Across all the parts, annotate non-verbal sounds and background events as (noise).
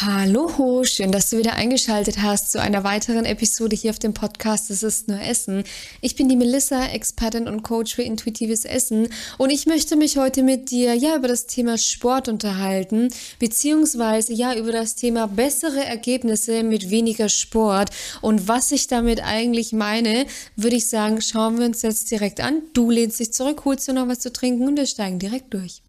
Hallo, schön, dass du wieder eingeschaltet hast zu einer weiteren Episode hier auf dem Podcast Es ist nur Essen. Ich bin die Melissa, Expertin und Coach für intuitives Essen und ich möchte mich heute mit dir ja über das Thema Sport unterhalten, beziehungsweise ja über das Thema bessere Ergebnisse mit weniger Sport und was ich damit eigentlich meine, würde ich sagen, schauen wir uns jetzt direkt an. Du lehnst dich zurück, holst dir noch was zu trinken und wir steigen direkt durch.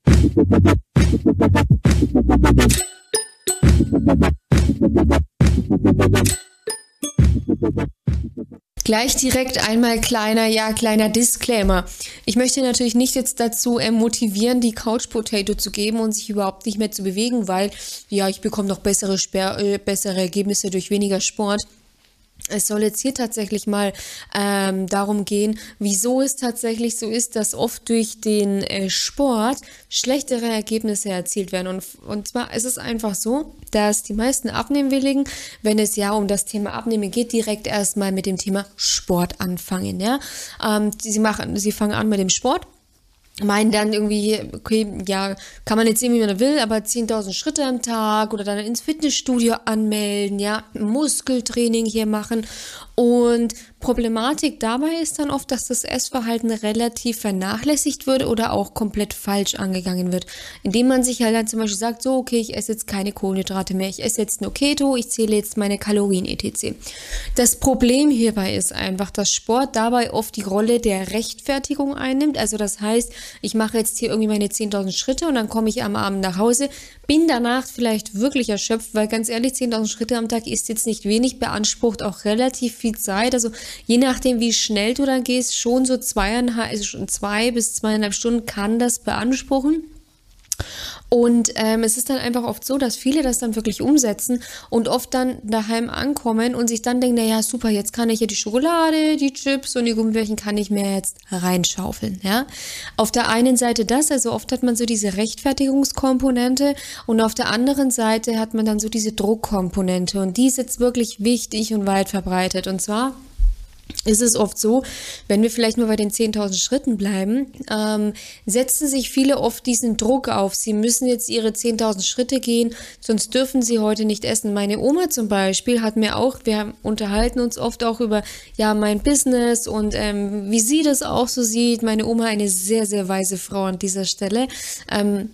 Gleich direkt einmal kleiner, ja, kleiner Disclaimer. Ich möchte natürlich nicht jetzt dazu äh, motivieren, die Couch Potato zu geben und sich überhaupt nicht mehr zu bewegen, weil, ja, ich bekomme noch bessere, Sper äh, bessere Ergebnisse durch weniger Sport. Es soll jetzt hier tatsächlich mal ähm, darum gehen, wieso es tatsächlich so ist, dass oft durch den äh, Sport schlechtere Ergebnisse erzielt werden. Und, und zwar ist es einfach so, dass die meisten Abnehmwilligen, wenn es ja um das Thema Abnehmen geht, direkt erstmal mit dem Thema Sport anfangen. Ja? Ähm, sie, machen, sie fangen an mit dem Sport meinen dann irgendwie, okay, ja, kann man jetzt sehen, wie man will, aber 10.000 Schritte am Tag oder dann ins Fitnessstudio anmelden, ja, Muskeltraining hier machen und Problematik dabei ist dann oft, dass das Essverhalten relativ vernachlässigt wird oder auch komplett falsch angegangen wird. Indem man sich halt dann zum Beispiel sagt, so, okay, ich esse jetzt keine Kohlenhydrate mehr, ich esse jetzt nur Keto, ich zähle jetzt meine Kalorien etc. Das Problem hierbei ist einfach, dass Sport dabei oft die Rolle der Rechtfertigung einnimmt. Also das heißt, ich mache jetzt hier irgendwie meine 10.000 Schritte und dann komme ich am Abend nach Hause, bin danach vielleicht wirklich erschöpft, weil ganz ehrlich, 10.000 Schritte am Tag ist jetzt nicht wenig, beansprucht auch relativ viel Zeit. Also je nachdem, wie schnell du dann gehst, schon so zweieinhalb, also schon zwei bis zweieinhalb Stunden kann das beanspruchen. Und ähm, es ist dann einfach oft so, dass viele das dann wirklich umsetzen und oft dann daheim ankommen und sich dann denken, naja, super, jetzt kann ich ja die Schokolade, die Chips und die Gummibärchen kann ich mir jetzt reinschaufeln, ja. Auf der einen Seite das, also oft hat man so diese Rechtfertigungskomponente und auf der anderen Seite hat man dann so diese Druckkomponente und die ist jetzt wirklich wichtig und weit verbreitet und zwar ist es oft so, wenn wir vielleicht nur bei den 10.000 Schritten bleiben, ähm, setzen sich viele oft diesen Druck auf. Sie müssen jetzt ihre 10.000 Schritte gehen, sonst dürfen sie heute nicht essen. Meine Oma zum Beispiel hat mir auch, wir unterhalten uns oft auch über ja mein Business und ähm, wie sie das auch so sieht. Meine Oma eine sehr sehr weise Frau an dieser Stelle. Ähm,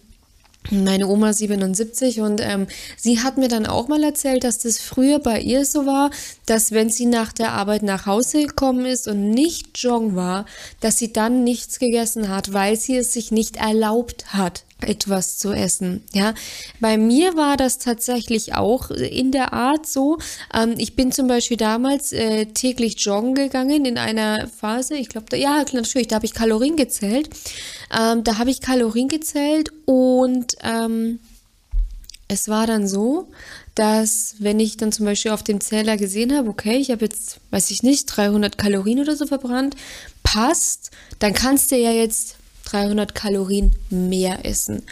meine Oma 77 und ähm, sie hat mir dann auch mal erzählt, dass das früher bei ihr so war, dass wenn sie nach der Arbeit nach Hause gekommen ist und nicht joggen war, dass sie dann nichts gegessen hat, weil sie es sich nicht erlaubt hat etwas zu essen. Ja, bei mir war das tatsächlich auch in der Art so. Ähm, ich bin zum Beispiel damals äh, täglich joggen gegangen in einer Phase. Ich glaube, ja, natürlich, da habe ich Kalorien gezählt. Ähm, da habe ich Kalorien gezählt und ähm, es war dann so, dass wenn ich dann zum Beispiel auf dem Zähler gesehen habe, okay, ich habe jetzt, weiß ich nicht, 300 Kalorien oder so verbrannt, passt, dann kannst du ja jetzt 300 Kalorien mehr essen.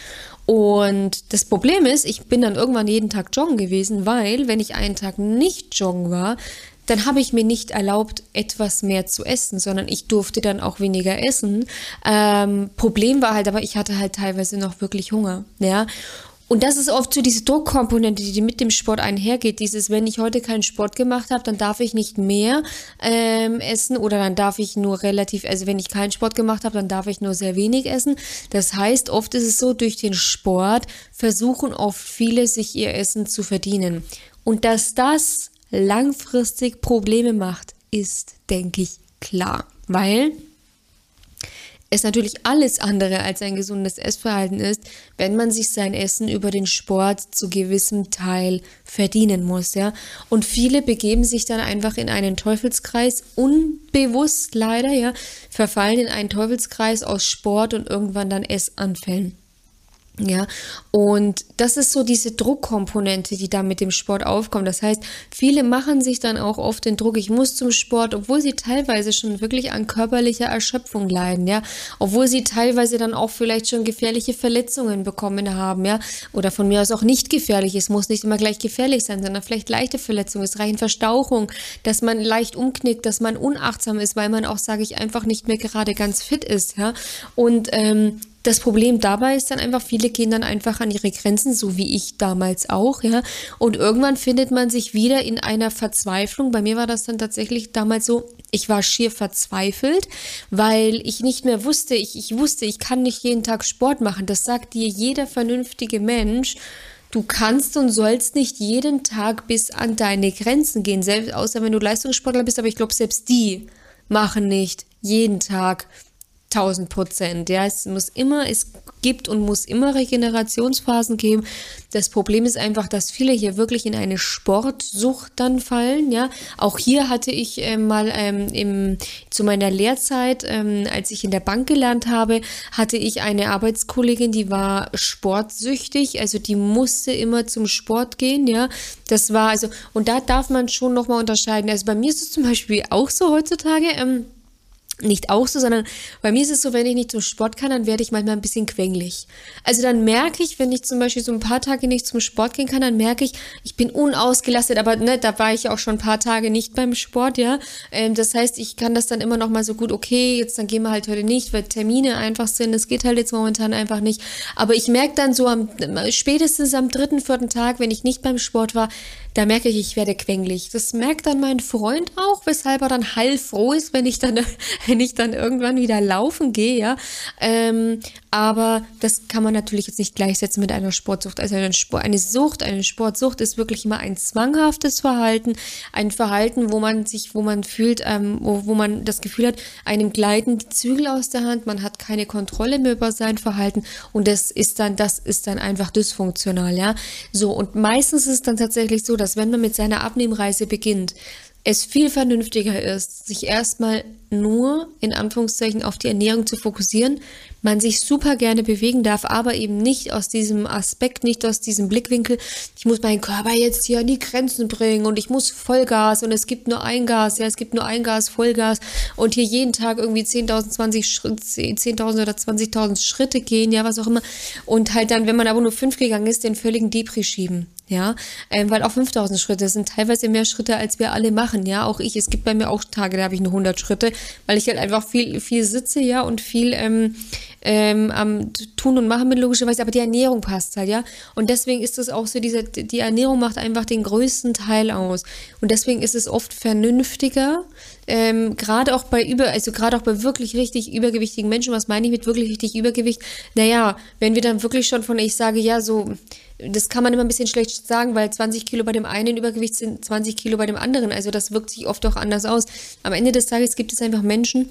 Und das Problem ist, ich bin dann irgendwann jeden Tag joggen gewesen, weil wenn ich einen Tag nicht joggen war, dann habe ich mir nicht erlaubt, etwas mehr zu essen, sondern ich durfte dann auch weniger essen. Ähm, Problem war halt, aber ich hatte halt teilweise noch wirklich Hunger, ja. Und das ist oft so diese Druckkomponente, die mit dem Sport einhergeht. Dieses, wenn ich heute keinen Sport gemacht habe, dann darf ich nicht mehr ähm, essen oder dann darf ich nur relativ, also wenn ich keinen Sport gemacht habe, dann darf ich nur sehr wenig essen. Das heißt, oft ist es so, durch den Sport versuchen oft viele, sich ihr Essen zu verdienen. Und dass das langfristig Probleme macht, ist, denke ich, klar. Weil es natürlich alles andere als ein gesundes Essverhalten ist, wenn man sich sein Essen über den Sport zu gewissem Teil verdienen muss, ja. Und viele begeben sich dann einfach in einen Teufelskreis, unbewusst leider, ja, verfallen in einen Teufelskreis aus Sport und irgendwann dann Essanfällen. Ja, und das ist so diese Druckkomponente, die da mit dem Sport aufkommt. Das heißt, viele machen sich dann auch oft den Druck, ich muss zum Sport, obwohl sie teilweise schon wirklich an körperlicher Erschöpfung leiden, ja, obwohl sie teilweise dann auch vielleicht schon gefährliche Verletzungen bekommen haben, ja, oder von mir aus auch nicht gefährlich. Es muss nicht immer gleich gefährlich sein, sondern vielleicht leichte Verletzungen. Es reichen Verstauchung, dass man leicht umknickt, dass man unachtsam ist, weil man auch, sage ich, einfach nicht mehr gerade ganz fit ist, ja. Und ähm, Das Problem dabei ist dann einfach, viele gehen dann einfach an ihre Grenzen, so wie ich damals auch, ja. Und irgendwann findet man sich wieder in einer Verzweiflung. Bei mir war das dann tatsächlich damals so, ich war schier verzweifelt, weil ich nicht mehr wusste, ich, ich wusste, ich kann nicht jeden Tag Sport machen. Das sagt dir jeder vernünftige Mensch. Du kannst und sollst nicht jeden Tag bis an deine Grenzen gehen, selbst außer wenn du Leistungssportler bist, aber ich glaube, selbst die machen nicht jeden Tag 1000 Prozent. Ja, es muss immer, es gibt und muss immer Regenerationsphasen geben. Das Problem ist einfach, dass viele hier wirklich in eine Sportsucht dann fallen. Ja, auch hier hatte ich äh, mal ähm, im, zu meiner Lehrzeit, ähm, als ich in der Bank gelernt habe, hatte ich eine Arbeitskollegin, die war sportsüchtig. Also die musste immer zum Sport gehen. Ja, das war also, und da darf man schon nochmal unterscheiden. Also bei mir ist es zum Beispiel auch so heutzutage. Ähm, nicht auch so, sondern bei mir ist es so, wenn ich nicht zum Sport kann, dann werde ich manchmal ein bisschen quengelig. Also dann merke ich, wenn ich zum Beispiel so ein paar Tage nicht zum Sport gehen kann, dann merke ich, ich bin unausgelastet, aber ne, da war ich auch schon ein paar Tage nicht beim Sport, ja. Ähm, das heißt, ich kann das dann immer noch mal so gut, okay, jetzt dann gehen wir halt heute nicht, weil Termine einfach sind, das geht halt jetzt momentan einfach nicht. Aber ich merke dann so am, spätestens am dritten, vierten Tag, wenn ich nicht beim Sport war, da merke ich, ich werde quengelig. Das merkt dann mein Freund auch, weshalb er dann heilfroh ist, wenn ich dann, (laughs) wenn ich dann irgendwann wieder laufen gehe, ja. Ähm, aber das kann man natürlich jetzt nicht gleichsetzen mit einer Sportsucht. Also eine, Sport, eine Sucht, eine Sportsucht ist wirklich immer ein zwanghaftes Verhalten, ein Verhalten, wo man sich, wo man fühlt, ähm, wo, wo man das Gefühl hat, einem gleiten die Zügel aus der Hand, man hat keine Kontrolle mehr über sein Verhalten und das ist dann, das ist dann einfach dysfunktional, ja. So, und meistens ist es dann tatsächlich so, dass dass wenn man mit seiner Abnehmreise beginnt, es viel vernünftiger ist, sich erstmal nur in Anführungszeichen auf die Ernährung zu fokussieren, man sich super gerne bewegen darf, aber eben nicht aus diesem Aspekt, nicht aus diesem Blickwinkel, ich muss meinen Körper jetzt hier an die Grenzen bringen und ich muss Vollgas und es gibt nur ein Gas, ja, es gibt nur ein Gas, Vollgas und hier jeden Tag irgendwie 10.000, 20 10.000 oder 20.000 Schritte gehen, ja, was auch immer und halt dann, wenn man aber nur fünf gegangen ist, den völligen Depri schieben. Ja, ähm, weil auch 5000 Schritte sind teilweise mehr Schritte, als wir alle machen. Ja, auch ich. Es gibt bei mir auch Tage, da habe ich nur 100 Schritte, weil ich halt einfach viel, viel sitze, ja, und viel ähm, ähm, am Tun und Machen bin, logischerweise, aber die Ernährung passt halt, ja. Und deswegen ist es auch so, diese, die Ernährung macht einfach den größten Teil aus. Und deswegen ist es oft vernünftiger, ähm, gerade auch bei über, also gerade auch bei wirklich richtig übergewichtigen Menschen, was meine ich mit wirklich richtig Übergewicht? Naja, wenn wir dann wirklich schon von, ich sage ja, so, das kann man immer ein bisschen schlecht sagen, weil 20 Kilo bei dem einen Übergewicht sind 20 Kilo bei dem anderen. Also das wirkt sich oft auch anders aus. Am Ende des Tages gibt es einfach Menschen,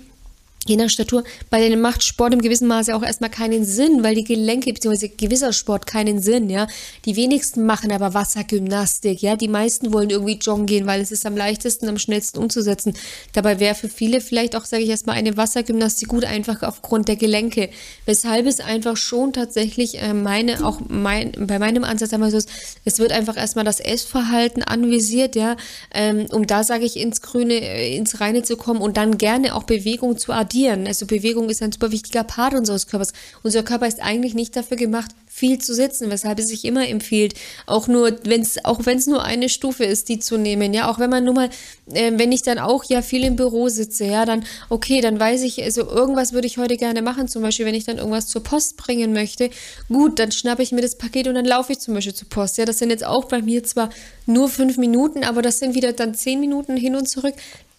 je nach Statur, bei denen macht Sport im gewissen Maße auch erstmal keinen Sinn, weil die Gelenke, beziehungsweise gewisser Sport keinen Sinn, ja. Die wenigsten machen aber Wassergymnastik, ja. Die meisten wollen irgendwie joggen gehen, weil es ist am leichtesten, am schnellsten umzusetzen. Dabei wäre für viele vielleicht auch, sage ich erstmal, eine Wassergymnastik gut, einfach aufgrund der Gelenke. Weshalb es einfach schon tatsächlich äh, meine, auch mein, bei meinem Ansatz einmal so ist, es wird einfach erstmal das Essverhalten anvisiert, ja, ähm, um da, sage ich, ins Grüne, äh, ins Reine zu kommen und dann gerne auch Bewegung zu addieren addieren. Also Bewegung ist ein super wichtiger Part unseres Körpers. Unser Körper ist eigentlich nicht dafür gemacht, viel zu sitzen, weshalb es sich immer empfiehlt, auch nur, wenn es, auch wenn es nur eine Stufe ist, die zu nehmen, ja, auch wenn man nur mal, äh, wenn ich dann auch ja viel im Büro sitze, ja, dann, okay, dann weiß ich, also irgendwas würde ich heute gerne machen, zum Beispiel, wenn ich dann irgendwas zur Post bringen möchte, gut, dann schnappe ich mir das Paket und dann laufe ich zum Beispiel zur Post, ja, das sind jetzt auch bei mir zwar nur fünf Minuten, aber das sind wieder dann zehn Minuten hin und zurück,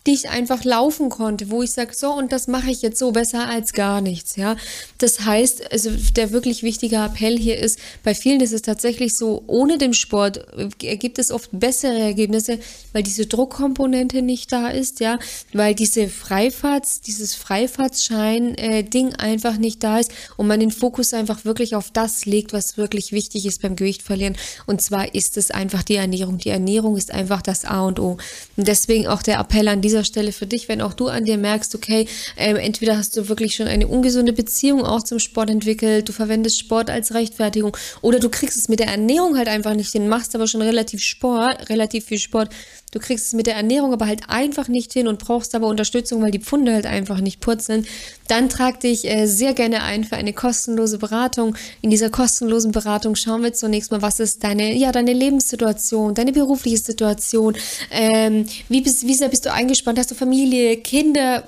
die ich einfach laufen konnte, wo ich sage, so und das mache ich jetzt so besser als gar nichts, ja. Das heißt, also der wirklich wichtige Appell hier ist, bei vielen ist es tatsächlich so, ohne den Sport äh, gibt es oft bessere Ergebnisse, weil diese Druckkomponente nicht da ist, ja, weil diese Freifahrts, dieses Freifahrtsschein-Ding äh, einfach nicht da ist und man den Fokus einfach wirklich auf das legt, was wirklich wichtig ist beim Gewicht verlieren. Und zwar ist es einfach die Ernährung. Die Ernährung ist einfach das A und O. Und deswegen auch der Appell an diese dieser Stelle für dich, wenn auch du an dir merkst, okay, ähm, entweder hast du wirklich schon eine ungesunde Beziehung auch zum Sport entwickelt, du verwendest Sport als Rechtfertigung oder du kriegst es mit der Ernährung halt einfach nicht hin, machst aber schon relativ Sport, relativ viel Sport, du kriegst es mit der Ernährung aber halt einfach nicht hin und brauchst aber Unterstützung, weil die Pfunde halt einfach nicht purzeln, dann trag dich äh, sehr gerne ein für eine kostenlose Beratung. In dieser kostenlosen Beratung schauen wir zunächst mal, was ist deine, ja, deine Lebenssituation, deine berufliche Situation, ähm, wie, bist, wie sehr bist du eingespannt, hast du Familie, Kinder,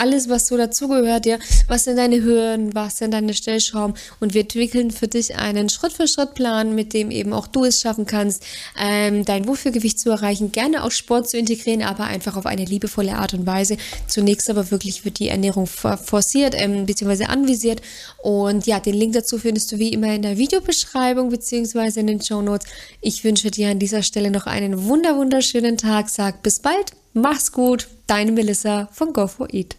alles, was so dazugehört, ja, was sind deine Hürden, was sind deine Stellschrauben und wir entwickeln für dich einen Schritt-für-Schritt-Plan, mit dem eben auch du es schaffen kannst, ähm, dein Wohlfühlgewicht zu erreichen, gerne auch Sport zu integrieren, aber einfach auf eine liebevolle Art und Weise. Zunächst aber wirklich wird die Ernährung forciert, ähm, beziehungsweise anvisiert und ja, den Link dazu findest du wie immer in der Videobeschreibung beziehungsweise in den Show Notes. Ich wünsche dir an dieser Stelle noch einen wunder wunderschönen Tag, sag bis bald, mach's gut, deine Melissa von Go4Eat.